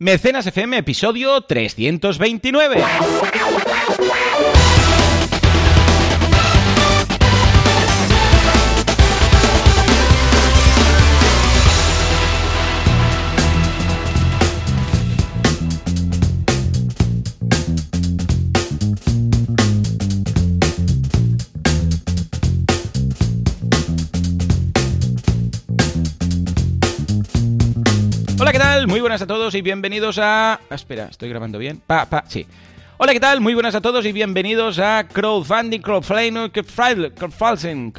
Mecenas FM, episodio 329. Buenas a todos y bienvenidos a... Ah, espera, ¿estoy grabando bien? Pa, pa, sí. Hola, ¿qué tal? Muy buenas a todos y bienvenidos a Crowdfunding, Crowdfunding, Crowdfunding,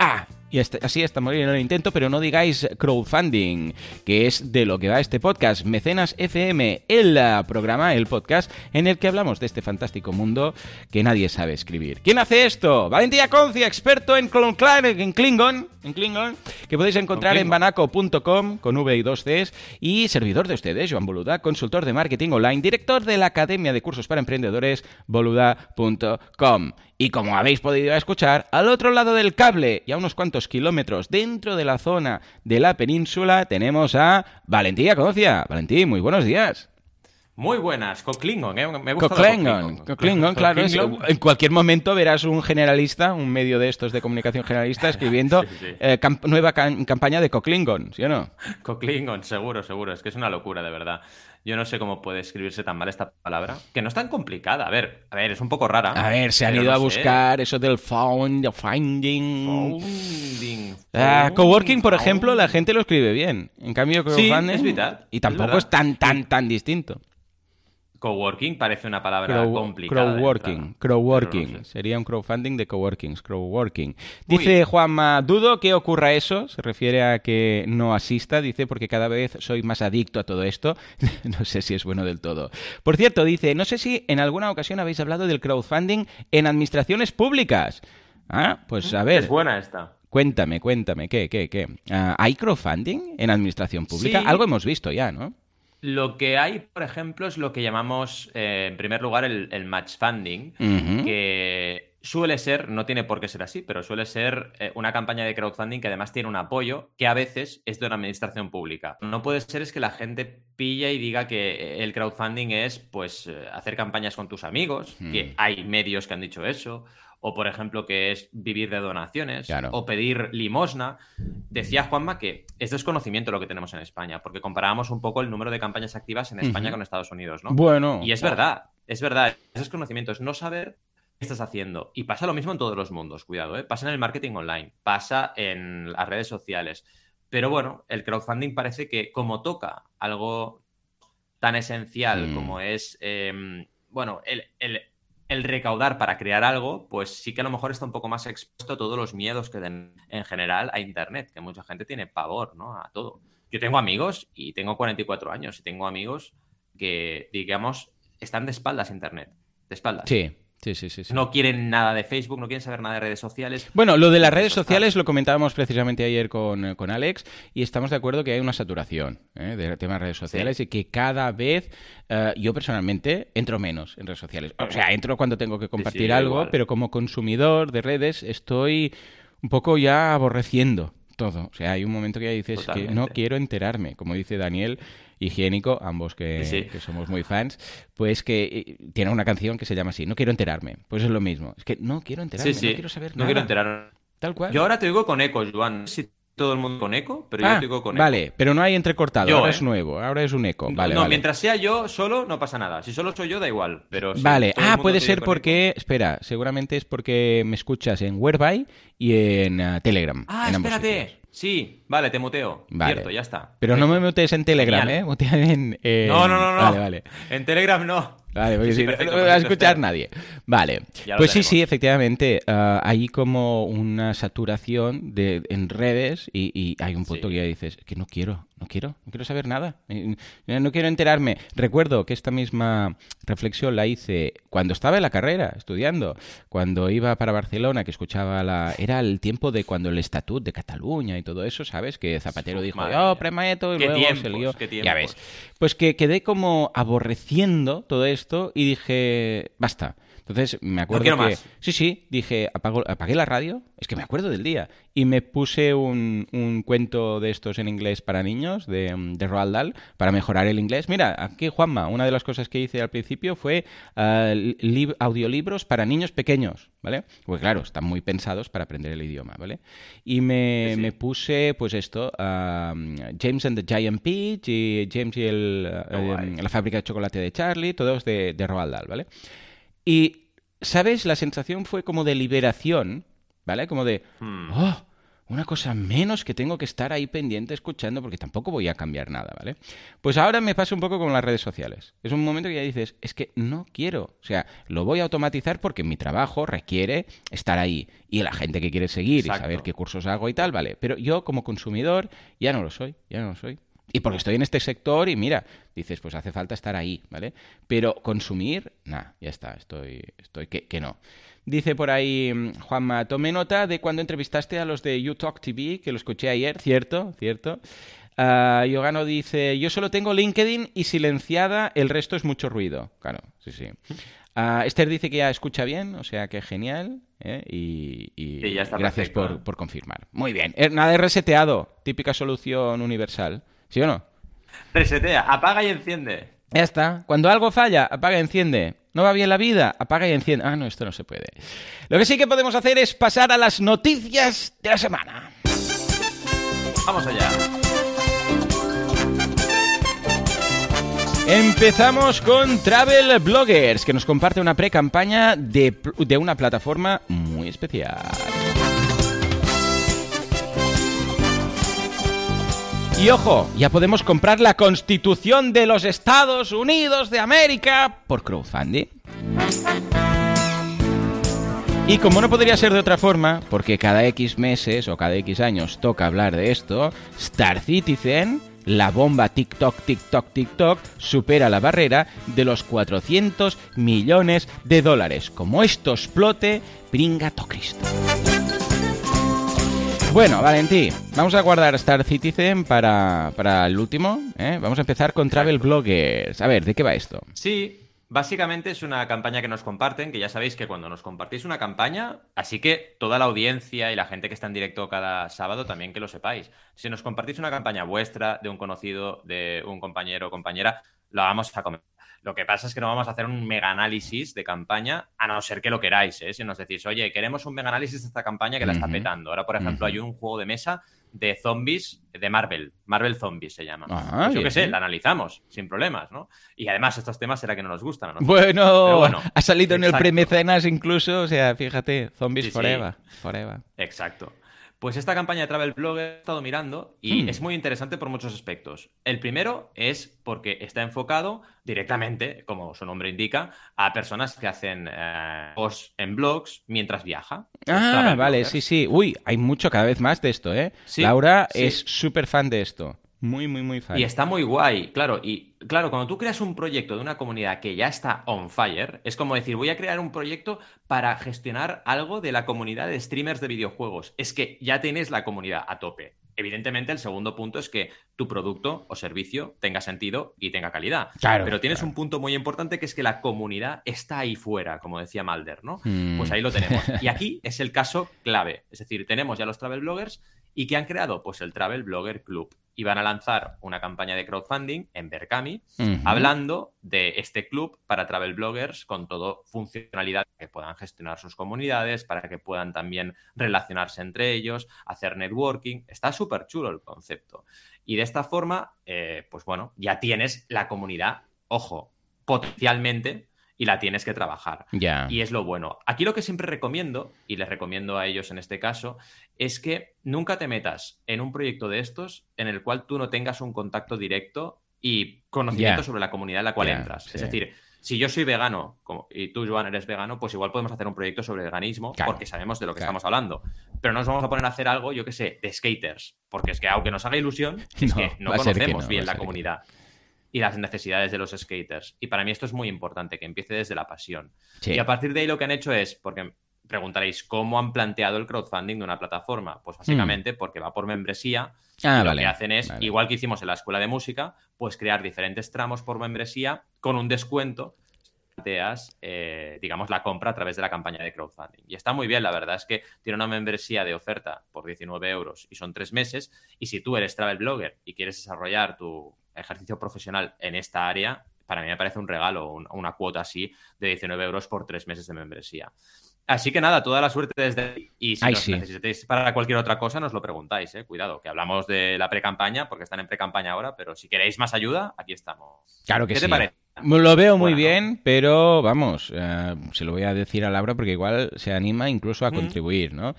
Ah, y este- así estamos en el intento, pero no digáis crowdfunding, que es de lo que va este podcast, Mecenas FM, el ah, programa, el podcast, en el que hablamos de este fantástico mundo que nadie sabe escribir. ¿Quién hace esto? Valentía Concia, experto en, en Klingon, en Klingon, que podéis encontrar en banaco.com con V y dos Cs, y servidor de ustedes, Joan Boluda, consultor de marketing online, director de la Academia de Cursos para Emprendedores, boluda.com. Y como habéis podido escuchar, al otro lado del cable y a unos cuantos kilómetros dentro de la zona de la península tenemos a Valentía Cocia. Valentín, muy buenos días. Muy buenas, con Klingon, ¿eh? Me gusta Klingon, Klingon, claro. es- en cualquier momento verás un generalista, un medio de estos de comunicación generalista, escribiendo Sí, sí. eh, camp- nueva cam- campaña de Klingon, ¿sí o no? Klingon, seguro, seguro. Es que es una locura, de verdad. Yo no sé cómo puede escribirse tan mal esta palabra. Que no es tan complicada. A ver, a ver, es un poco rara. A ver, se han ido no a sé. buscar eso del found, finding. Founding, Ah, founding, coworking, por ejemplo, la gente lo escribe bien. En cambio, Sí, crowdfunding. es verdad, Y tampoco es tan, tan, tan distinto. Coworking parece una palabra Crow- complicada. crowworking, crowworking. Pero no sé. Sería un crowdfunding de coworkings, crowworking. Dice. Juanma, dudo que ocurra eso, se refiere a que no asista, dice, porque cada vez soy más adicto a todo esto. no sé si es bueno del todo. Por cierto, dice, no sé si en alguna ocasión habéis hablado del crowdfunding en administraciones públicas. Ah, pues a ver. Es buena esta. Cuéntame, cuéntame, ¿qué, qué, qué? Ah, ¿Hay crowdfunding en administración pública? Sí. Algo hemos visto ya, ¿no? Lo que hay, por ejemplo, es lo que llamamos, eh, en primer lugar, el, el match funding, que suele ser, no tiene por qué ser así, pero suele ser eh, una campaña de crowdfunding que además tiene un apoyo que a veces es de una administración pública. No puede ser es que la gente pilla y diga que el crowdfunding es pues eh, hacer campañas con tus amigos, que hay medios que han dicho eso, o por ejemplo que es vivir de donaciones, Claro. o pedir limosna. Decía Juanma que es desconocimiento lo que tenemos en España, porque comparábamos un poco el número de campañas activas en España con Estados Unidos, ¿no? Bueno. Y es verdad, es verdad. Es desconocimiento, es no saber qué estás haciendo. Y pasa lo mismo en todos los mundos, cuidado, ¿eh? Pasa en el marketing online, pasa en las redes sociales. Pero bueno, el crowdfunding parece que como toca algo tan esencial Mm. como es, eh, bueno, el, el- el recaudar para crear algo, pues sí que a lo mejor está un poco más expuesto a todos los miedos que den en general a Internet, que mucha gente tiene pavor, ¿no? A todo. Yo tengo amigos y tengo 44 años y tengo amigos que, digamos, están de espaldas a Internet. De espaldas. Sí, sí, sí, sí. sí. No quieren nada de Facebook, no quieren saber nada de redes sociales. Bueno, lo de las redes sociales lo comentábamos precisamente ayer con, eh, con Alex y estamos de acuerdo que hay una saturación ¿eh? de temas de redes sociales y que cada vez eh, yo personalmente entro menos en redes sociales. O sea, entro cuando tengo que compartir algo, igual. pero como consumidor de redes estoy un poco ya aborreciendo todo. O sea, hay un momento que ya dices que no quiero enterarme, como dice Daniel. Higiénico, ambos que, Sí, sí. que somos muy fans, pues que eh, tiene una canción que se llama así, no quiero enterarme. Pues es lo mismo, es que no quiero enterarme, Sí, sí. no quiero saber No nada. quiero enterar. Tal cual. Yo ahora te digo con eco, Joan. No si todo el mundo con eco, pero yo Ah, te digo con eco. vale, pero no hay entrecortado, Yo, ahora ¿eh? es nuevo, ahora es un eco. Vale, no, vale. mientras sea yo solo, no pasa nada. Si solo soy yo, da igual. Pero si Vale, ah, puede ser eco- porque, espera, seguramente es porque me escuchas en Whereby y en ah, Telegram. Ah, en espérate. Sí, vale, te muteo. Vale. Cierto, ya está. Pero no me mutes en Telegram, Genial. ¿eh? Mutea en, en- No, no, no, no. Vale, vale. En Telegram no. Vale, porque Sí, sí, perfecto, no me va a escuchar nadie. Vale. Ya Pues sí, sí, efectivamente. ah, hay como una saturación de, en redes y, y hay un punto Sí. que ya dices que no quiero, no quiero, no quiero saber nada. No quiero enterarme. Recuerdo que esta misma reflexión la hice cuando estaba en la carrera, estudiando, cuando iba para Barcelona, que escuchaba la... Era el tiempo de cuando el Estatut de Cataluña y todo eso, ¿sabes? Que Zapatero Uf, dijo, mía. premeto y luego se tiempos, lió. qué Ya ves. Pues que quedé como aborreciendo todo esto y dije, basta. Entonces me acuerdo que... Sí, sí, dije, apagué la radio, es que me acuerdo del día, y me puse un, un cuento de estos en inglés para niños, de, de Roald Dahl, para mejorar el inglés. Mira, aquí Juanma, una de las cosas que hice al principio fue uh, audiolibros para niños pequeños, ¿vale? Pues claro, están muy pensados para aprender el idioma, ¿vale? Y me, me puse, pues esto, James and the Giant Peach y James y el, eh, la fábrica de chocolate de Charlie, todos de, de Roald Dahl, ¿vale? Y, ¿sabes? La sensación fue como de liberación, ¿vale? Como de, hmm. oh, una cosa menos que tengo que estar ahí pendiente escuchando porque tampoco voy a cambiar nada, ¿vale? Pues ahora me pasa un poco con las redes sociales. Es un momento que ya dices, es que no quiero. O sea, lo voy a automatizar porque mi trabajo requiere estar ahí. Y la gente que quiere seguir y saber qué cursos hago y tal, ¿vale? Pero yo como consumidor ya no lo soy, ya no lo soy. Y porque estoy en este sector y mira, dices, pues hace falta estar ahí, ¿vale? Pero consumir, nada, ya está, estoy, estoy que, que no. Dice por ahí mm, Juanma, tomé nota de cuando entrevistaste a los de YouTalk TV, que lo escuché ayer, cierto, cierto. Uh, Yogano dice, yo solo tengo LinkedIn y silenciada, el resto es mucho ruido. Claro, sí, sí. Uh, Esther dice que ya escucha bien, o sea que genial. ¿eh? Y, gracias por, por, confirmar. Muy bien. Eh, nada de reseteado, típica solución universal. ¿Sí o no? Resetea, apaga y enciende. Ya está. Cuando algo falla, apaga y enciende. ¿No va bien la vida? Apaga y enciende. Ah, no, esto no se puede. Lo que sí que podemos hacer es pasar a las noticias de la semana. Vamos allá. Empezamos con Travel Bloggers, que nos comparte una pre-campaña de, de una plataforma muy especial. Y ojo, ya podemos comprar la Constitución de los Estados Unidos de América por crowdfunding. Y como no podría ser de otra forma, porque cada X meses o cada X años toca hablar de esto, Star Citizen, la bomba TikTok, TikTok, TikTok, supera la barrera de los 400 millones de dólares. Como esto explote, bringa Cristo. Bueno, Valentín, vamos a guardar Star Citizen para, el último. ¿eh? Vamos a empezar con Travel Bloggers. A ver, ¿de qué va esto? Sí, Básicamente es una campaña que nos comparten, que ya sabéis que cuando nos compartís una campaña, así que toda la audiencia y la gente que está en directo cada sábado también que lo sepáis. Si nos compartís una campaña vuestra, de un conocido, de un compañero o compañera, la vamos a comentar. Lo que pasa es que no vamos a hacer un mega análisis de campaña, a no ser que lo queráis, ¿eh? Si nos decís, oye, queremos un mega análisis de esta campaña que la está petando. Ahora, por ejemplo, hay un juego de mesa de zombies de Marvel. Marvel Zombies se llama. Ah, pues yo qué sé, la analizamos sin problemas, ¿no? Y además estos temas será que no nos gustan. ¿no? Bueno, ha salido en el premecenas incluso, o sea, fíjate, Zombies forever, forever. Exacto. Pues esta campaña de Travel Blogger he estado mirando y hmm. es muy interesante por muchos aspectos. El primero es porque está enfocado directamente, como su nombre indica, a personas que hacen eh, posts en blogs mientras viaja. Ah, vale, sí, sí. Uy, hay mucho cada vez más de esto, ¿eh? Laura es súper fan de esto. Muy, muy, muy fan. Y está muy guay, claro. Y claro, cuando tú creas un proyecto de una comunidad que ya está on fire, es como decir, voy a crear un proyecto para gestionar algo de la comunidad de streamers de videojuegos. Es que ya tienes la comunidad a tope. Evidentemente, el segundo punto es que tu producto o servicio tenga sentido y tenga calidad. Claro, Pero tienes un punto muy importante que es que la comunidad está ahí fuera, como decía Malder, ¿no? Hmm. Pues ahí lo tenemos. Y aquí es el caso clave. Es decir, tenemos ya los travel bloggers y ¿qué han creado? Pues el Travel Blogger Club y van a lanzar una campaña de crowdfunding en Berkami hablando de este club para travel bloggers con todo funcionalidad que puedan gestionar sus comunidades, para que puedan también relacionarse entre ellos, hacer networking. Está súper chulo el concepto. Y de esta forma, eh, pues bueno, ya tienes la comunidad, ojo, potencialmente y la tienes que trabajar. Y es lo bueno. Aquí lo que siempre recomiendo, y les recomiendo a ellos en este caso, es que nunca te metas en un proyecto de estos en el cual tú no tengas un contacto directo y conocimiento sobre la comunidad en la cual entras. Es decir, si yo soy vegano y tú, Joan, eres vegano, pues igual podemos hacer un proyecto sobre veganismo porque sabemos de lo que estamos hablando. Pero no nos vamos a poner a hacer algo, yo qué sé, de skaters. Porque es que aunque nos haga ilusión, es que no conocemos bien la comunidad y las necesidades de los skaters. Y para mí esto es muy importante, que empiece desde la pasión. Y a partir de ahí lo que han hecho es, porque preguntaréis, ¿cómo han planteado el crowdfunding de una plataforma? Pues básicamente hmm. porque va por membresía. Ah, lo que hacen es, igual que hicimos en la escuela de música, pues crear diferentes tramos por membresía con un descuento planteas, eh, digamos, la compra a través de la campaña de crowdfunding. Y está muy bien, la verdad es que tiene una membresía de oferta por 19 euros y son tres meses. Y si tú eres travel blogger y quieres desarrollar tu ejercicio profesional en esta área, para mí me parece un regalo, una cuota así de 19 euros por tres meses de membresía. Así que nada, toda la suerte desde ahí. Y si necesitáis para cualquier otra cosa, nos lo preguntáis, eh. Cuidado, que hablamos de la pre-campaña, porque están en pre-campaña ahora, pero si queréis más ayuda, aquí estamos. Claro que ¿Qué te parece? Lo veo muy bien, pero vamos, eh, se lo voy a decir a Laura porque igual se anima incluso a contribuir, ¿no?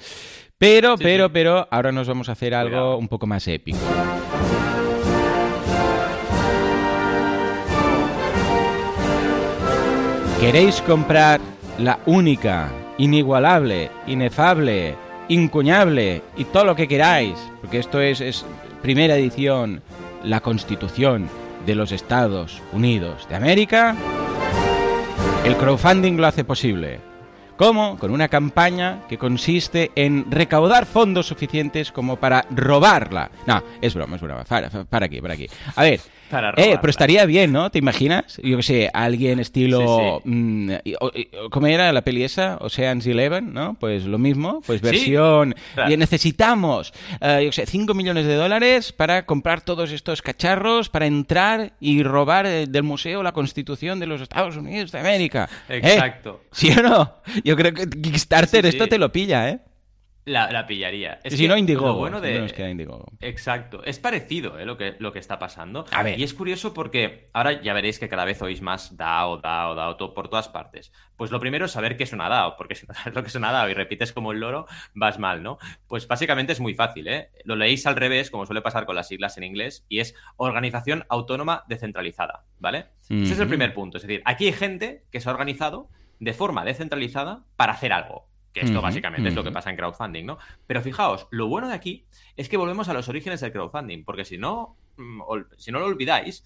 Pero, pero, pero, ahora nos vamos a hacer algo un poco más épico. ¿Queréis comprar la única inigualable, inefable, incuñable y todo lo que queráis, porque esto es, primera edición, la Constitución de los Estados Unidos de América, el crowdfunding lo hace posible. ¿Cómo? Con una campaña que consiste en recaudar fondos suficientes como para robarla. No, es broma, es broma. Para, para aquí, para aquí. A ver, eh, pero estaría bien, ¿no? ¿Te imaginas? Yo qué sé, alguien estilo... Mm, ¿Cómo era la peli esa? Ocean's Eleven, ¿no? Pues lo mismo, pues versión... Y necesitamos, eh, yo qué sé, 5 millones de dólares para comprar todos estos cacharros, para entrar y robar eh, del museo la Constitución de los Estados Unidos de América. Exacto. ¿Sí o no? Yo creo que Kickstarter esto te lo pilla, ¿eh? La, pillaría. Es si no, Indiegogo. bueno de... Exacto. Es parecido ¿eh? lo, que, lo que está pasando. A ver. Y es curioso porque ahora ya veréis que cada vez oís más DAO, DAO, DAO por todas partes. Pues lo primero es saber qué es una DAO, porque si no sabes lo que es una DAO y repites como el loro, vas mal, ¿no? Pues básicamente es muy fácil, ¿eh? Lo leéis al revés, como suele pasar con las siglas en inglés, y es Organización Autónoma Descentralizada, ¿vale? Ese es el primer punto. Es decir, aquí hay gente que se ha organizado de forma descentralizada para hacer algo. Que esto básicamente es lo que pasa en crowdfunding, ¿no? Pero fijaos, lo bueno de aquí es que volvemos a los orígenes del crowdfunding, porque si no, mm, si no lo olvidáis,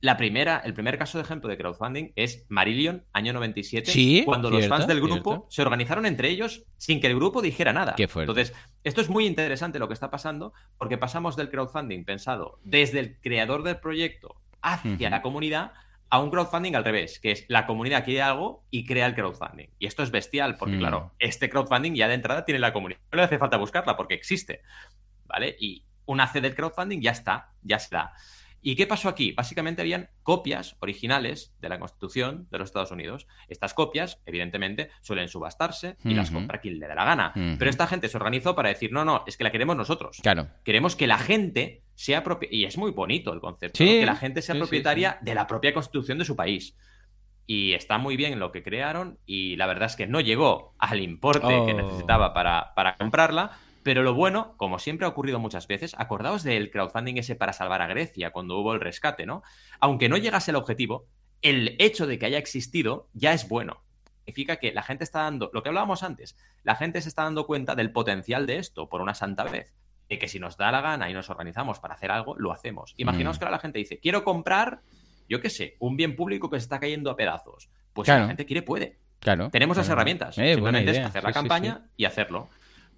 la primera, el primer caso de ejemplo de crowdfunding es Marillion, año 97, cuando los fans del grupo se organizaron entre ellos sin que el grupo dijera nada. Entonces, esto es muy interesante lo que está pasando, porque pasamos del crowdfunding pensado desde el creador del proyecto hacia la comunidad a un crowdfunding al revés, que es la comunidad quiere algo y crea el crowdfunding. Y esto es bestial, porque claro, este crowdfunding ya de entrada tiene la comunidad. No le hace falta buscarla porque existe. ¿Vale? Y una C del crowdfunding ya está, ya se da. ¿Y qué pasó aquí? Básicamente habían copias originales de la Constitución de los Estados Unidos. Estas copias, evidentemente, suelen subastarse y las compra quien le da la gana. Pero esta gente se organizó para decir, no, no, es que la queremos nosotros. Claro. Queremos que la gente sea y es muy bonito el concepto, que la gente sea propietaria de la propia Constitución de su país. Y está muy bien lo que crearon y la verdad es que no llegó al importe que oh. necesitaba para, para comprarla, pero lo bueno, como siempre ha ocurrido muchas veces, acordaos del crowdfunding ese para salvar a Grecia cuando hubo el rescate, ¿no? Aunque no llegase al objetivo, el hecho de que haya existido ya es bueno. Significa que la gente está dando, lo que hablábamos antes, la gente se está dando cuenta del potencial de esto por una santa vez. De que si nos da la gana y nos organizamos para hacer algo, lo hacemos. Imaginaos mm. que ahora la gente dice, quiero comprar, yo qué sé, un bien público que se está cayendo a pedazos. Pues si la gente quiere, puede. Claro. Tenemos las herramientas. Eh, Simplemente es hacer la campaña y hacerlo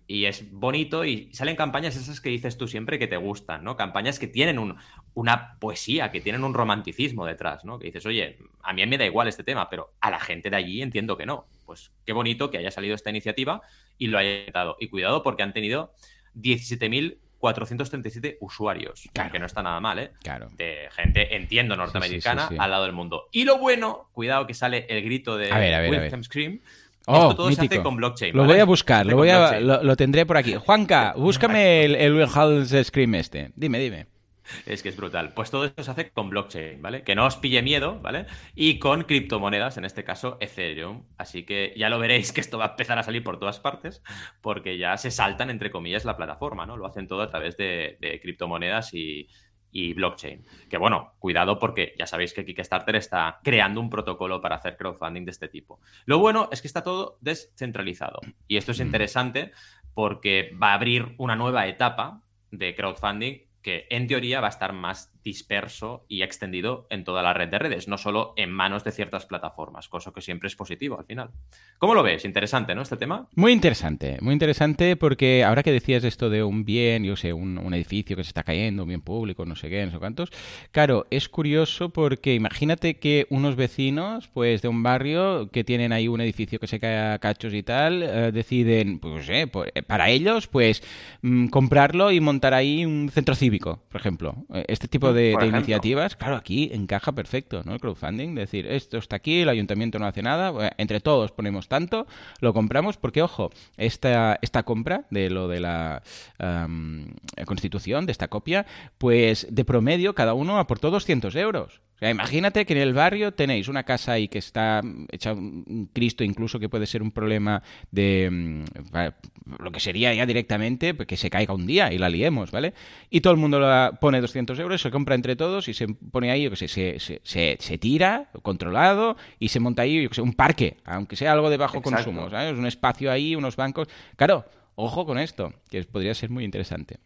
y es bonito y salen campañas esas que dices tú siempre que te gustan, ¿no? Campañas que tienen un, una poesía, que tienen un romanticismo detrás, ¿no? Que dices, oye, a mí me da igual este tema, pero a la gente de allí entiendo que no. Pues qué bonito que haya salido esta iniciativa y lo haya dado. Y cuidado porque han tenido 17.437 usuarios, que no está nada mal, ¿eh? Claro. De gente, entiendo, norteamericana al lado del mundo. Y lo bueno, cuidado que sale el grito de Wilhelm Scream Oh, Esto todo se hace con blockchain. Lo voy a buscar, lo, voy a, lo, tendré por aquí. Juanca, búscame el, el Scream este. Dime, dime. Es que es brutal. Pues todo esto se hace con blockchain, ¿vale? Que no os pille miedo, ¿vale? Y con criptomonedas, en este caso Ethereum. Así que ya lo veréis que esto va a empezar a salir por todas partes, porque ya se saltan, entre comillas, la plataforma, ¿no? Lo hacen todo a través de criptomonedas y, y blockchain. Que bueno, cuidado porque ya sabéis que Kickstarter está creando un protocolo para hacer crowdfunding de este tipo. Lo bueno es que está todo descentralizado. Y esto es interesante porque va a abrir una nueva etapa de crowdfunding que en teoría va a estar más disperso y extendido en toda la red de redes, no solo en manos de ciertas plataformas, cosa que siempre es positivo al final. ¿Cómo lo ves? Interesante, ¿no? Este tema. Muy interesante, muy interesante porque ahora que decías esto de un bien, yo sé, un, edificio que se está cayendo, un bien público, no sé qué, no sé cuántos, claro, es curioso porque imagínate que unos vecinos, pues de un barrio que tienen ahí un edificio que se cae a cachos y tal, eh, deciden, pues, eh, para ellos, pues mm, comprarlo y montar ahí un centro cívico, por ejemplo. Eh, este tipo de, iniciativas, claro, aquí encaja perfecto, ¿no? El crowdfunding, decir, esto está aquí, el ayuntamiento no hace nada, entre todos ponemos tanto, lo compramos, porque, ojo, esta, esta compra de lo de la constitución, de esta copia, pues de promedio cada uno aportó 200 euros imagínate que en el barrio tenéis una casa ahí que está hecha un Cristo, incluso que puede ser un problema de mm, lo que sería ya directamente pues, que se caiga un día y la liemos, ¿vale? Y todo el mundo la pone 200 euros, se compra entre todos y se pone ahí, yo que sé, se, se, se, tira controlado y se monta ahí, yo que sé, un parque, aunque sea algo de bajo consumo, ¿sabes? Un espacio ahí, unos bancos. Claro, Ojo con esto, que podría ser muy interesante.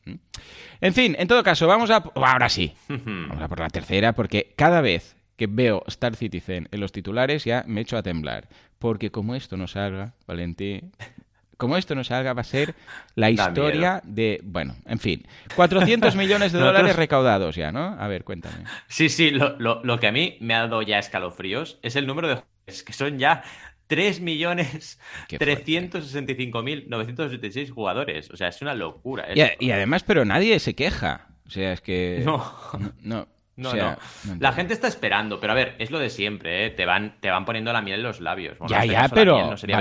En fin, en todo caso, vamos a... Ahora sí, vamos a por la tercera, porque cada vez que veo Star Citizen en los titulares ya me echo a temblar. Porque como esto no salga, Valentín, como esto no salga, va a ser la historia de. Bueno, en fin. 400 millones de dólares recaudados ya, ¿no? A ver, cuéntame. Sí, sí, lo, lo, que a mí me ha dado ya escalofríos es el número de. Es que son ya 3.365.976 jugadores. O sea, es una locura. Y, además, pero nadie se queja. O sea, es que. No. No. No, La gente está esperando, pero a ver, es lo de siempre, ¿eh? Te van, te van poniendo la miel en los labios. ya, ya, pero. No sería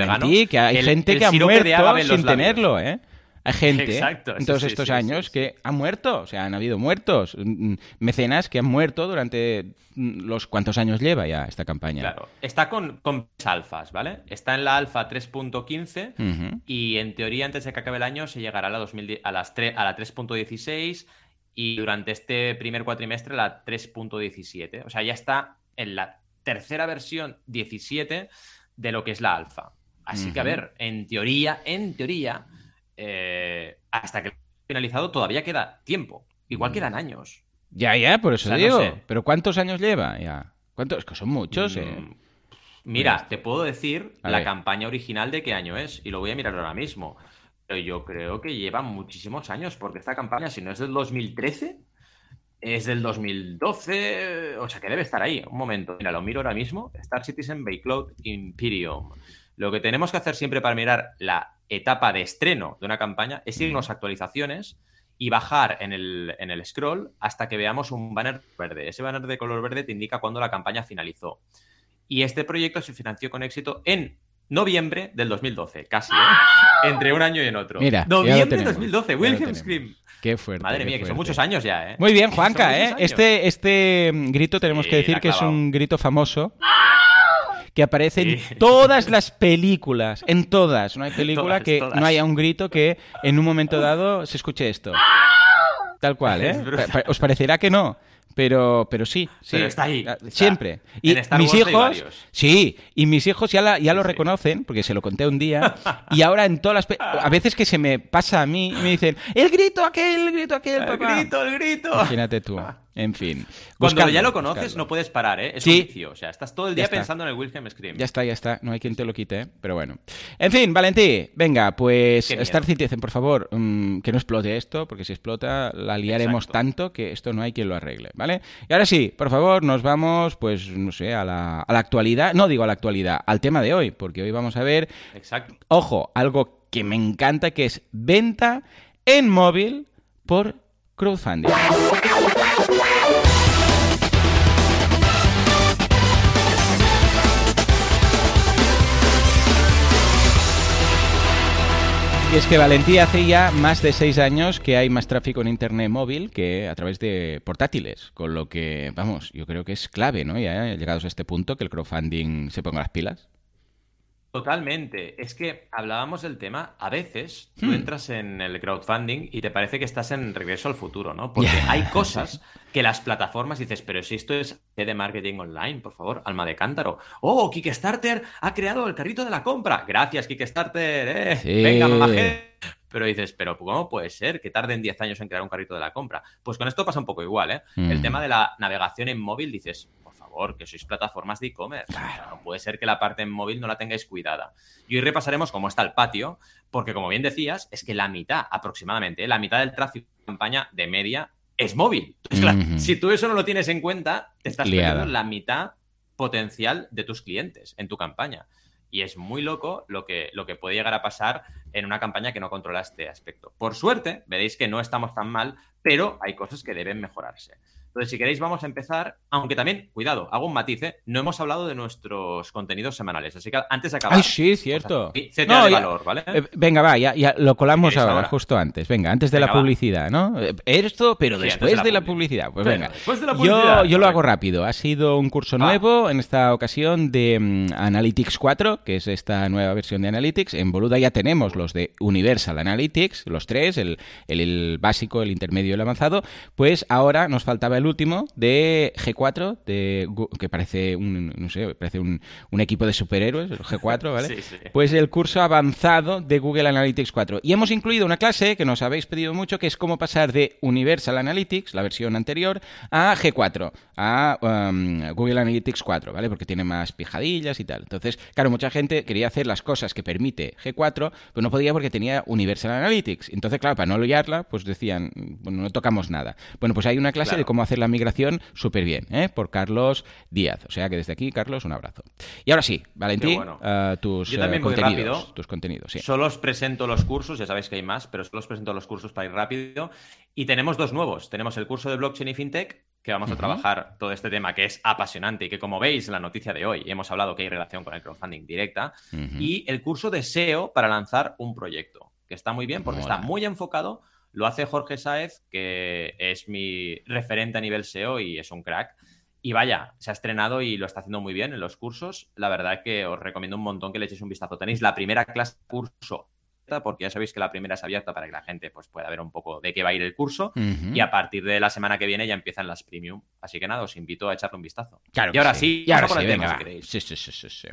que hay gente que ha muerto sin tenerlo, ¿eh? Hay gente en todos estos años que ha muerto, o sea, han habido muertos, mm, mm, mecenas que han muerto durante mm, los cuantos años lleva ya esta campaña. Claro, está con, con alfas, ¿vale? Está en la alfa 3.15 y en teoría antes de que acabe el año se llegará a la, 2000, a las a la 3.16 y durante este primer cuatrimestre la 3.17. O sea, ya está en la tercera versión 17 de lo que es la alfa. Así que, a ver, en teoría, en teoría, eh, hasta que finalizado todavía queda tiempo. Igual mm. quedan años. Ya, ya, por eso digo. Pero ¿cuántos años lleva? Ya. ¿Cuántos? Es que son muchos, ¿eh? Mm, mira, pues te puedo decir la campaña original de qué año es, y lo voy a mirar ahora mismo. Pero yo creo que lleva muchísimos años, porque esta campaña, si no es del 2013, es del 2012, o sea que debe estar ahí. Un momento, mira, lo miro ahora mismo. Star Citizen Cloud Imperium. Lo que tenemos que hacer siempre para mirar la etapa de estreno de una campaña es irnos a actualizaciones y bajar en el, en el scroll hasta que veamos un banner verde. Ese banner de color verde te indica cuándo la campaña finalizó. Y este proyecto se financió con éxito en noviembre del 2012, casi, ¿eh? Entre un año y en otro. Mira, noviembre del 2012, Wilhelm Scream. Qué fuerte. Madre mía, que son muchos años ya, ¿eh? Muy bien, Juanca, ¿eh? Este, este grito tenemos que decir que es un grito famoso que aparece en todas las películas, en todas. No hay película que no haya un grito que en un momento dado se escuche esto. Tal cual, ¿eh? Os parecerá que no, pero, pero sí, sí. Pero está ahí. Ah, siempre. Y mis hijos, sí, y mis hijos ya, ya lo reconocen, porque se lo conté un día, y ahora en todas las... A veces que se me pasa a mí y me dicen, el grito aquel, el grito aquel, el grito, el grito. Imagínate tú. En fin. Cuando ya lo conoces, no puedes parar, ¿eh? Es un vicio. O sea, estás todo el día pensando en el Wilhelm Scream. Ya está, ya está. No hay quien te lo quite, ¿eh? pero bueno. En fin, Valentí, venga, pues Star Citizen, por favor, mm, que no explote esto, porque si explota la liaremos tanto que esto no hay quien lo arregle, ¿vale? Y ahora sí, por favor, nos vamos, pues, no sé, a la, a la actualidad. No digo a la actualidad, al tema de hoy, porque hoy vamos a ver. Exacto. Ojo, algo que me encanta, que es venta en móvil por crowdfunding. Y es que Valentía hace ya más de seis años que hay más tráfico en Internet móvil que a través de portátiles, con lo que, vamos, yo creo que es clave, ¿no? Ya llegados a este punto, que el crowdfunding se ponga las pilas. Totalmente. Es que hablábamos del tema, a veces tú hmm. entras en el crowdfunding y te parece que estás en regreso al futuro, ¿no? Porque hay cosas que las plataformas dices, pero si esto es de marketing online, por favor, alma de cántaro. Oh, Kickstarter ha creado el carrito de la compra. Gracias, Kickstarter. Eh. Venga, mamá pero dices, pero ¿cómo puede ser que tarden 10 años en crear un carrito de la compra? Pues con esto pasa un poco igual, ¿eh? El tema de la navegación en móvil, dices, favor, que sois plataformas de e-commerce. no puede ser que la parte en móvil no la tengáis cuidada. Y hoy repasaremos cómo está el patio, porque como bien decías, es que la mitad aproximadamente, la mitad del tráfico de campaña de media es móvil. claro, si tú eso no lo tienes en cuenta, te estás perdiendo la mitad potencial de tus clientes en tu campaña. Y es muy loco lo que, lo que puede llegar a pasar en una campaña que no controla este aspecto. Por suerte, veréis que no estamos tan mal, pero hay cosas que deben mejorarse. Entonces, si queréis, vamos a empezar. Aunque también, cuidado, hago un matiz, ¿eh? no hemos hablado de nuestros contenidos semanales. Así que antes de acabar. Ay, sí, cierto. no, valor, ¿vale? Eh, venga, va, ya, lo colamos ahora, justo antes. Venga, antes de la publicidad, ¿no? Eh, esto, pero después de la, publicidad. Pues venga. Después de la publicidad. Yo, lo hago rápido. Ha sido un curso nuevo, en esta ocasión, de mm, Analytics 4, que es esta nueva versión de Analytics. En Boluda ya tenemos los de Universal Analytics, los tres, el, el básico, el intermedio y el avanzado. Pues ahora nos faltaba el último de G4, de, que parece un, no sé, parece un, equipo de superhéroes, el G4, ¿vale? Pues el curso avanzado de Google Analytics 4. Y hemos incluido una clase que nos habéis pedido mucho, que es cómo pasar de Universal Analytics, la versión anterior, a G4, a um, Google Analytics 4, ¿vale? Porque tiene más pijadillas y tal. Entonces, claro, mucha gente quería hacer las cosas que permite G4, pero no podía porque tenía Universal Analytics. Entonces, claro, para no liarla, pues decían, bueno, no tocamos nada. Bueno, pues hay una clase de cómo hacer la migración súper bien, ¿eh? por Carlos Díaz. O sea que desde aquí, Carlos, un abrazo. Y ahora sí, Valentín, uh, tus, Yo también uh, contenidos, rápido. tus contenidos. Sí. Solo os presento los cursos, ya sabéis que hay más, pero solo os presento los cursos para ir rápido. Y tenemos dos nuevos. Tenemos el curso de blockchain y fintech, que vamos a trabajar todo este tema que es apasionante y que, como veis en la noticia de hoy, hemos hablado que hay relación con el crowdfunding directa. Y el curso de SEO para lanzar un proyecto, que está muy bien porque está muy enfocado lo hace Jorge Saez, que es mi referente a nivel SEO y es un crack. Y vaya, se ha estrenado y lo está haciendo muy bien en los cursos. La verdad que os recomiendo un montón que le echéis un vistazo. Tenéis la primera clase curso porque ya sabéis que la primera es abierta para que la gente pues, pueda ver un poco de qué va a ir el curso. Y a partir de la semana que viene ya empiezan las premium. Así que nada, os invito a echarle un vistazo. Claro y ahora sí, y ahora sí, venga, si queréis. Sí, sí, sí, sí.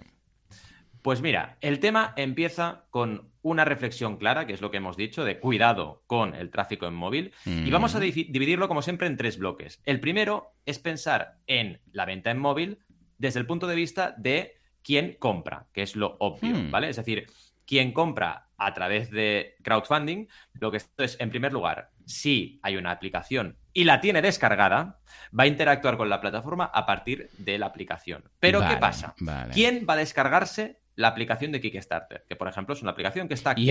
Pues mira, el tema empieza con una reflexión clara, que es lo que hemos dicho, de cuidado con el tráfico en móvil. Y vamos a dividirlo, como siempre, en tres bloques. El primero es pensar en la venta en móvil desde el punto de vista de quién compra, que es lo obvio, hmm. ¿vale? Es decir, quién compra a través de crowdfunding, lo que es, en primer lugar, si hay una aplicación y la tiene descargada, va a interactuar con la plataforma a partir de la aplicación. Pero ¿qué pasa? ¿Quién va a descargarse la aplicación de Kickstarter, que por ejemplo es una aplicación que está aquí.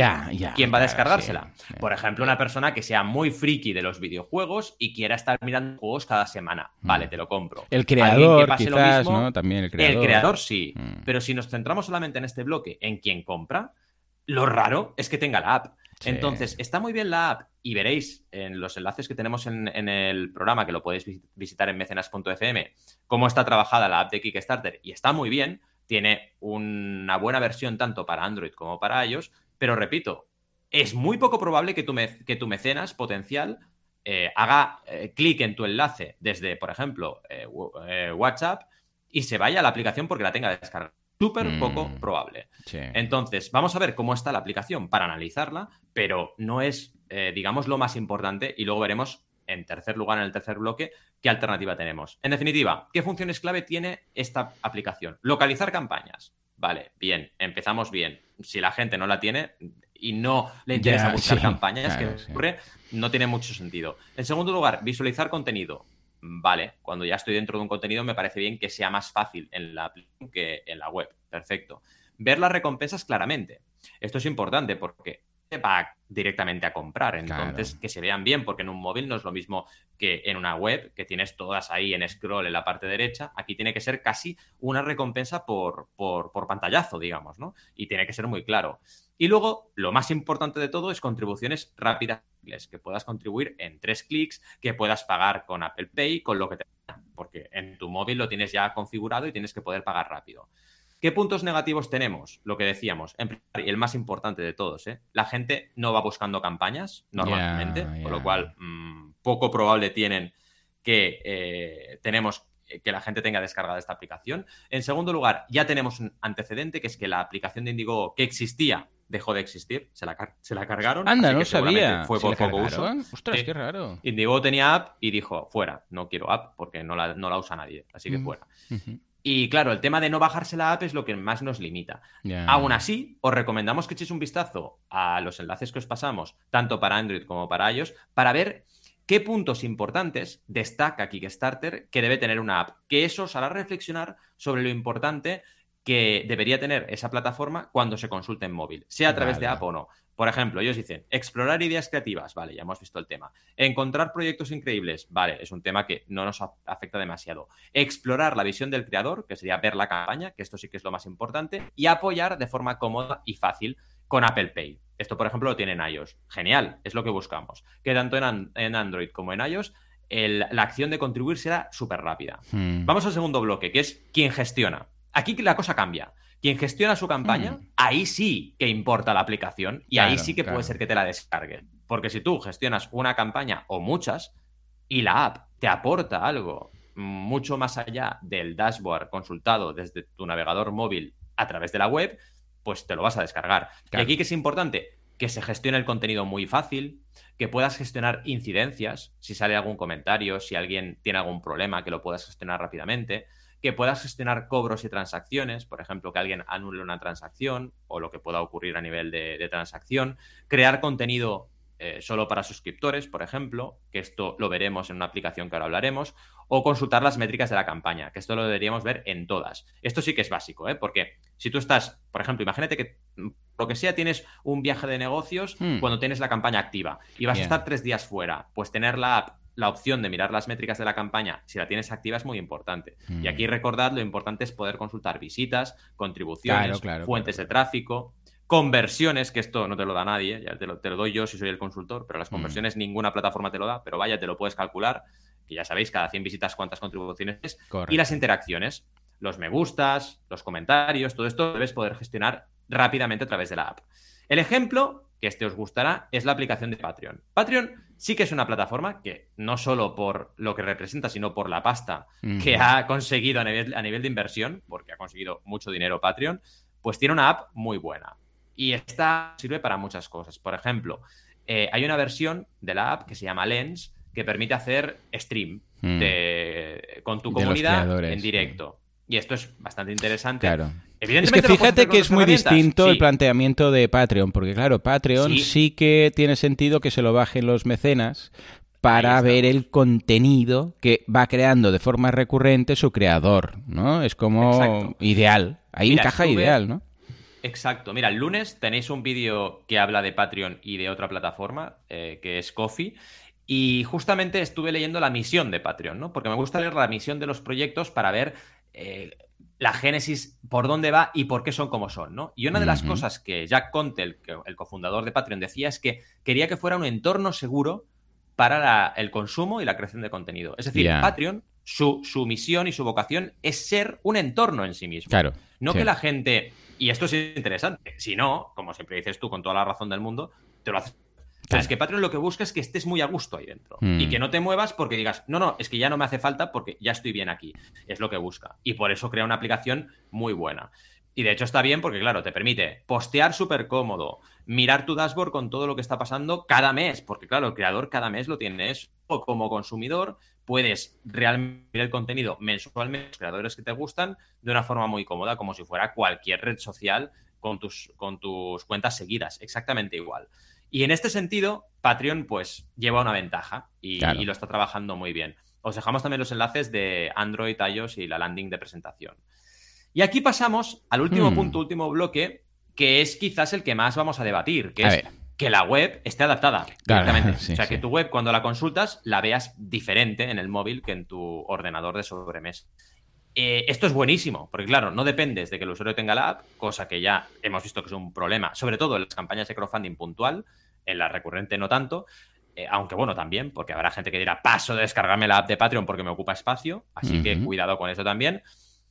¿Quién va a descargársela? Por ejemplo, una persona que sea muy friki de los videojuegos y quiera estar mirando juegos cada semana. Mm. Vale, te lo compro. El creador, quizás, ¿no? También el creador. El creador sí. Mm. Pero si nos centramos solamente en este bloque, en quien compra, lo raro es que tenga la app. Entonces, está muy bien la app y veréis en los enlaces que tenemos en, en el programa, que lo podéis visitar en mecenas.fm, cómo está trabajada la app de Kickstarter y está muy bien tiene una buena versión tanto para Android como para iOS, pero repito, es muy poco probable que tu, que tu mecenas potencial eh, haga eh, clic en tu enlace desde, por ejemplo, eh, WhatsApp y se vaya a la aplicación porque la tenga descargada. Súper poco mm, probable. Entonces, vamos a ver cómo está la aplicación para analizarla, pero no es, digamos, lo más importante y luego veremos en tercer lugar, en el tercer bloque, qué alternativa tenemos. En definitiva, ¿qué funciones clave tiene esta aplicación? Localizar campañas. Vale, bien, empezamos bien. Si la gente no la tiene y no le interesa buscar campañas, que ocurre, no tiene mucho sentido. En segundo lugar, visualizar contenido. Vale, cuando ya estoy dentro de un contenido me parece bien que sea más fácil en la aplicación que en la web. Perfecto. Ver las recompensas claramente. Esto es importante porque directamente a comprar. Entonces, que se vean bien, porque en un móvil no es lo mismo que en una web, que tienes todas ahí en scroll en la parte derecha. Aquí tiene que ser casi una recompensa por, por, por pantallazo, digamos, ¿no? Y tiene que ser muy claro. Y luego, lo más importante de todo es contribuciones rápidas, que puedas contribuir en tres clics, que puedas pagar con Apple Pay, con lo que te... Porque en tu móvil lo tienes ya configurado y tienes que poder pagar rápido. ¿Qué puntos negativos tenemos? Lo que decíamos, y el más importante de todos, ¿eh? la gente no va buscando campañas normalmente, con lo cual mm, poco probable tienen que eh, tenemos que la gente tenga descargada esta aplicación. En segundo lugar, ya tenemos un antecedente, que es que la aplicación de Indigo que existía dejó de existir, se la, se la cargaron. Anda, no sabía. Fue por poco uso. Ostras, qué raro. Indiegogo tenía app y dijo, fuera, no quiero app porque no la, no la usa nadie, así que fuera. Y claro, el tema de no bajarse la app es lo que más nos limita. Aún así, os recomendamos que echéis un vistazo a los enlaces que os pasamos, tanto para Android como para iOS, para ver qué puntos importantes destaca Kickstarter que debe tener una app. Que eso os hará reflexionar sobre lo importante que debería tener esa plataforma cuando se consulte en móvil, sea a través de app o no. Por ejemplo, ellos dicen, explorar ideas creativas, vale, ya hemos visto el tema. Encontrar proyectos increíbles, vale, es un tema que no nos afecta demasiado. Explorar la visión del creador, que sería ver la campaña, que esto sí que es lo más importante, y apoyar de forma cómoda y fácil con Apple Pay. Esto, por ejemplo, lo tiene en iOS. Genial, es lo que buscamos. Que tanto en, Android como en iOS la acción de contribuir será súper rápida. Hmm. Vamos al segundo bloque, que es quién gestiona. Aquí la cosa cambia. Quien gestiona su campaña, mm. ahí sí que importa la aplicación y ahí sí que puede ser que te la descarguen. Porque si tú gestionas una campaña o muchas y la app te aporta algo mucho más allá del dashboard consultado desde tu navegador móvil a través de la web, pues te lo vas a descargar. Y aquí que es importante que se gestione el contenido muy fácil, que puedas gestionar incidencias, si sale algún comentario, si alguien tiene algún problema, que lo puedas gestionar rápidamente que puedas gestionar cobros y transacciones, por ejemplo, que alguien anule una transacción o lo que pueda ocurrir a nivel de, transacción, crear contenido eh, solo para suscriptores, por ejemplo, que esto lo veremos en una aplicación que ahora hablaremos, o consultar las métricas de la campaña, que esto lo deberíamos ver en todas. Esto sí que es básico, ¿eh? porque si tú estás, por ejemplo, imagínate que mm, lo que sea tienes un viaje de negocios hmm. cuando tienes la campaña activa y vas a estar tres días fuera, pues tener la app la opción de mirar las métricas de la campaña, si la tienes activa, es muy importante. Y mm. aquí recordad, lo importante es poder consultar visitas, contribuciones, fuentes de tráfico, conversiones, que esto no te lo da nadie, ya te lo, doy yo si soy el consultor, pero las mm. conversiones ninguna plataforma te lo da, pero vaya, te lo puedes calcular, que ya sabéis, cada 100 visitas cuántas contribuciones es, y las interacciones, los me gustas, los comentarios, todo esto debes poder gestionar rápidamente a través de la app. El ejemplo que este os gustará, es la aplicación de Patreon. Patreon sí que es una plataforma que no solo por lo que representa, sino por la pasta que ha conseguido a nivel, a nivel de inversión, porque ha conseguido mucho dinero Patreon, pues tiene una app muy buena. Y esta sirve para muchas cosas. Por ejemplo, eh, hay una versión de la app que se llama Lens que permite hacer stream mm. con tu comunidad en directo. Y esto es bastante interesante. Claro. Es que fíjate que es muy distinto el planteamiento de Patreon, porque claro, Patreon sí. que tiene sentido que se lo bajen los mecenas para ver el contenido que va creando de forma recurrente su creador, ¿no? Es como ideal. Ahí encaja ideal, ¿no? Exacto. Mira, el lunes tenéis un vídeo que habla de Patreon y de otra plataforma, eh, que es Coffee. Y justamente estuve leyendo la misión de Patreon, ¿no? Porque me gusta leer la misión de los proyectos para ver eh, la génesis, por dónde va y por qué son como son, ¿no? Y una de las cosas que Jack Conte, el, cofundador de Patreon, decía es que quería que fuera un entorno seguro para el consumo y la creación de contenido. Es decir, Patreon, su, su, misión y su vocación es ser un entorno en sí mismo. Claro. No que la gente, y esto es interesante, si no, como siempre dices tú con toda la razón del mundo, te lo haces es que Patreon lo que busca es que estés muy a gusto ahí dentro. Y que no te muevas porque digas, no, no, es que ya no me hace falta porque ya estoy bien aquí. Es lo que busca. Y por eso crea una aplicación muy buena. Y de hecho está bien porque, claro, te permite postear súper cómodo, mirar tu dashboard con todo lo que está pasando cada mes, porque, claro, el creador cada mes lo tiene eso. Como consumidor, puedes realmente ver el contenido mensualmente, los creadores que te gustan, de una forma muy cómoda, como si fuera cualquier red social con tus, con tus cuentas seguidas, exactamente igual. Y en este sentido, Patreon pues lleva una ventaja y, lo está trabajando muy bien. Os dejamos también los enlaces de Android, iOS y la landing de presentación. Y aquí pasamos al último hmm. punto, último bloque, que es quizás el que más vamos a debatir, que es que la web esté adaptada directamente. o sea, que tu web cuando la consultas la veas diferente en el móvil que en tu ordenador de sobremesa. Eh, esto es buenísimo, porque claro, no dependes de que el usuario tenga la app, cosa que ya hemos visto que es un problema, sobre todo en las campañas de crowdfunding puntual, en la recurrente no tanto, eh, aunque bueno, también, porque habrá gente que dirá, paso de descargarme la app de Patreon porque me ocupa espacio, así que cuidado con eso también.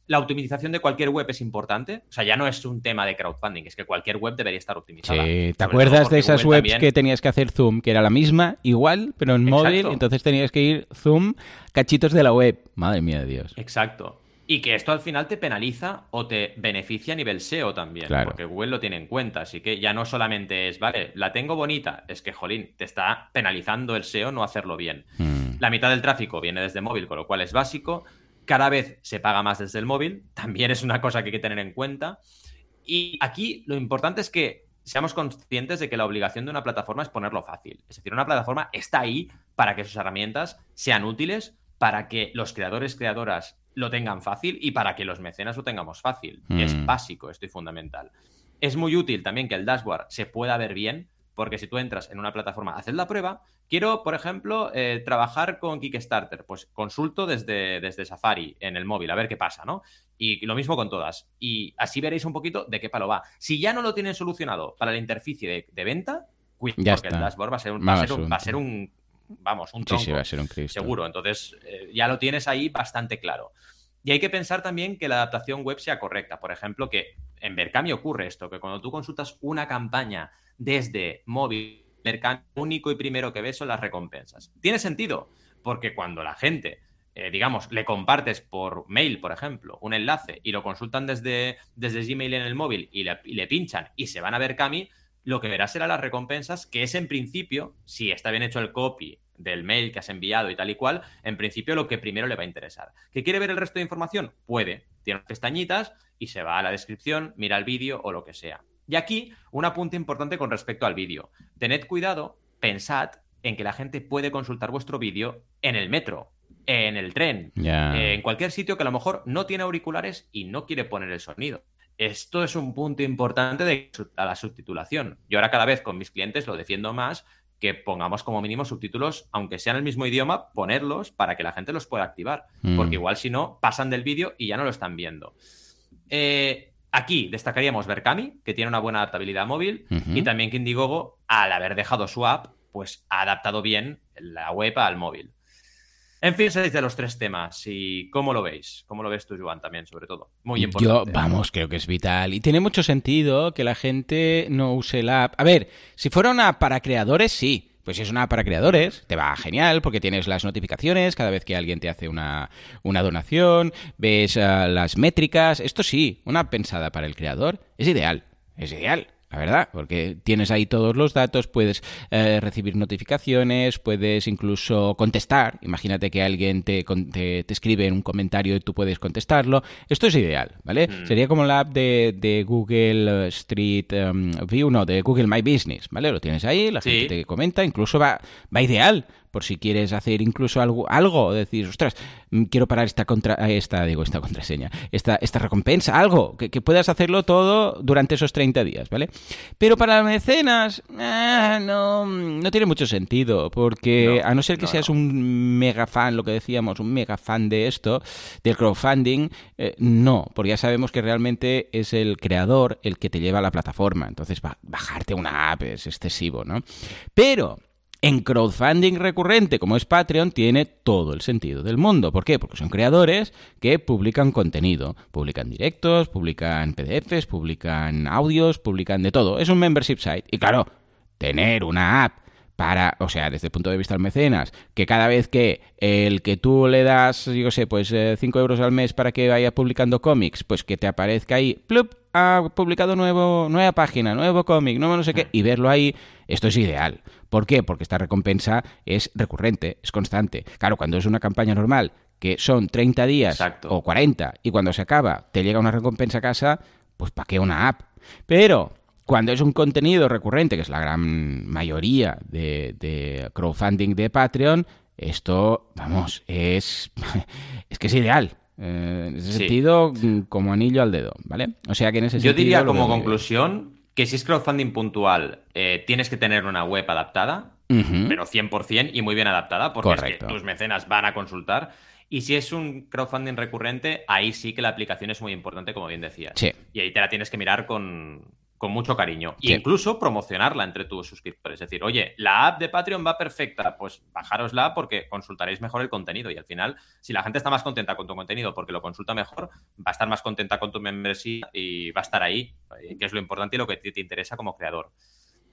La optimización de cualquier web es importante. O sea, ya no es un tema de crowdfunding, es que cualquier web debería estar optimizada. Sí, ¿te acuerdas de esas webs que tenías que hacer zoom, que era la misma, igual, pero en móvil, entonces tenías que ir zoom cachitos de la web. Madre mía de Dios. Exacto. Y que esto al final te penaliza o te beneficia a nivel SEO también, porque Google lo tiene en cuenta. Así que ya no solamente es, vale, la tengo bonita, es que, jolín, te está penalizando el SEO no hacerlo bien. Hmm. La mitad del tráfico viene desde móvil, con lo cual es básico. Cada vez se paga más desde el móvil, también es una cosa que hay que tener en cuenta. Y aquí lo importante es que seamos conscientes de que la obligación de una plataforma es ponerlo fácil. Es decir, una plataforma está ahí para que sus herramientas sean útiles, para que los creadores, creadoras lo tengan fácil y para que los mecenas lo tengamos fácil. Es mm. básico esto y fundamental. Es muy útil también que el dashboard se pueda ver bien, porque si tú entras en una plataforma, haces la prueba, quiero, por ejemplo, eh, trabajar con Kickstarter, pues consulto desde, desde Safari en el móvil, a ver qué pasa, ¿no? Y lo mismo con todas. Y así veréis un poquito de qué palo va. Si ya no lo tienen solucionado para la interficie de, venta, cuidado, porque el dashboard va a ser, va a ser un vamos, un tronco. Sí, va a ser un Seguro. Entonces, eh, ya lo tienes ahí bastante claro. Y hay que pensar también que la adaptación web sea correcta. Por ejemplo, que en Berkami ocurre esto, que cuando tú consultas una campaña desde móvil, Berkami, único y primero que ves son las recompensas. Tiene sentido, porque cuando la gente, eh, digamos, le compartes por mail, por ejemplo, un enlace y lo consultan desde, desde Gmail en el móvil y le, y le pinchan y se van a Berkami, lo que verás será las recompensas, que es en principio, si está bien hecho el copy del mail que has enviado y tal y cual, en principio lo que primero le va a interesar. ¿Que quiere ver el resto de información? Puede. Tiene pestañitas y se va a la descripción, mira el vídeo o lo que sea. Y aquí, un apunte importante con respecto al vídeo. Tened cuidado, pensad en que la gente puede consultar vuestro vídeo en el metro, en el tren, en cualquier sitio que a lo mejor no tiene auriculares y no quiere poner el sonido. Esto es un punto importante de la subtitulación. Yo ahora cada vez con mis clientes lo defiendo más que pongamos como mínimo subtítulos, aunque sean el mismo idioma, ponerlos para que la gente los pueda activar. Mm. Porque igual si no, pasan del vídeo y ya no lo están viendo. Eh, aquí destacaríamos Berkami, que tiene una buena adaptabilidad móvil, y también que Indiegogo, al haber dejado su app, pues ha adaptado bien la web al móvil. En fin, seis de los tres temas. ¿Y cómo lo veis? ¿Cómo lo ves tú, Joan, también, sobre todo? Muy importante. Yo, vamos, creo que es vital. Y tiene mucho sentido que la gente no use la app. A ver, si fuera una para creadores, sí. Pues si es una para creadores, te va genial porque tienes las notificaciones cada vez que alguien te hace una, donación, ves ah, las métricas. Esto sí, una pensada para el creador es ideal. Es ideal la verdad, porque tienes ahí todos los datos, puedes eh, recibir notificaciones, puedes incluso contestar. Imagínate que alguien te, te, escribe en un comentario y tú puedes contestarlo. Esto es ideal, ¿vale? Mm. Sería como la app de, Google Street em, View, no, de Google My Business, ¿vale? Lo tienes ahí, la gente te comenta, incluso va, va ideal por si quieres hacer incluso algo, algo, decir, ostras, mm, quiero parar esta contra, esta, digo, esta contraseña, esta, esta recompensa, algo, que, puedas hacerlo todo durante esos 30 días, ¿vale? Pero para mecenas, ah, no, no tiene mucho sentido, porque a no ser que seas un mega fan, lo que decíamos, un mega fan de esto, del crowdfunding, eh, no, porque ya sabemos que realmente es el creador el que te lleva a la plataforma, entonces bajarte una app es excesivo, ¿no? Pero en crowdfunding recurrente como es Patreon tiene todo el sentido del mundo. ¿Por qué? Porque son creadores que publican contenido. Publican directos, publican PDFs, publican audios, publican de todo. Es un membership site. Y claro, tener una app para, o sea, desde el punto de vista del mecenas, que cada vez que el que tú le das, yo sé, pues 5 eh, euros al mes para que vaya publicando cómics, pues que te aparezca ahí, plup, ha publicado nuevo, nueva página, nuevo cómic, nuevo no sé qué, y verlo ahí, esto es ideal. ¿Por qué? Porque esta recompensa es recurrente, es constante. Claro, cuando es una campaña normal, que son 30 días o 40, y cuando se acaba te llega una recompensa a casa, pues ¿para qué una app? Pero cuando es un contenido recurrente, que es la gran mayoría de, crowdfunding de Patreon, esto, vamos, es, es que es ideal. Eh, en ese sentido, como anillo al dedo, ¿vale? O sea que en ese Yo diría como conclusión que si es crowdfunding puntual, eh, tienes que tener una web adaptada, pero 100% y muy bien adaptada, porque tus mecenas van a consultar. Y si es un crowdfunding recurrente, ahí sí que la aplicación es muy importante, como bien decías. Y ahí te la tienes que mirar con, con mucho cariño. E incluso promocionarla entre tus suscriptores. Es decir, oye, la app de Patreon va perfecta, pues bajárosla porque consultaréis mejor el contenido. Y al final, si la gente está más contenta con tu contenido porque lo consulta mejor, va a estar más contenta con tu membresía y va a estar ahí, eh, que es lo importante y lo que te, interesa como creador.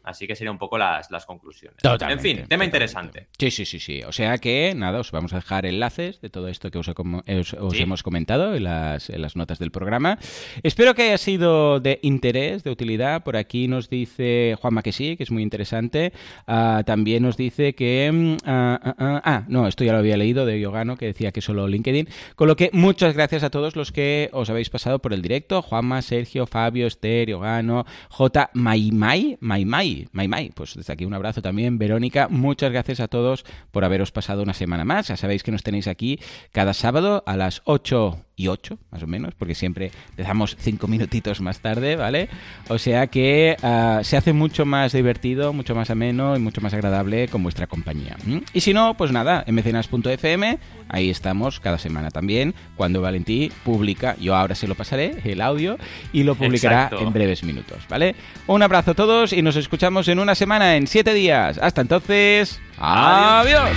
Así que serían un poco las, las conclusiones. Totalmente, en fin, tema interesante. Sí, sí, sí, sí. O sea que, nada, os vamos a dejar enlaces de todo esto que os, hemos comentado en las, en las, notas del programa. Espero que haya sido de interés, de utilidad. Por aquí nos dice Juanma que sí, que es muy interesante. Ah, también nos dice que... Mm, ah, ah, ah, no, esto ya lo había leído de Yogano, que decía que solo LinkedIn. Con lo que muchas gracias a todos los que os habéis pasado por el directo. Juanma, Sergio, Fabio, Esther, Yogano, J. Maimai, Maimai Mai Pues desde aquí un abrazo también. Verónica, muchas gracias a todos por haberos pasado una semana más. Ya sabéis que nos tenéis aquí cada sábado a las 8 y 8, más o menos, porque siempre empezamos 5 minutitos más tarde, ¿vale? O sea que ah, se hace mucho más divertido, mucho más ameno y mucho más agradable con vuestra compañía. Y si no, pues nada, mcenas.fm, ahí estamos cada semana también, cuando Valentí publica, yo ahora se lo pasaré, el audio, y lo publicará en breves minutos, ¿vale? Un abrazo a todos y nos escuchamos en una semana, en 7 días. Hasta entonces, adiós.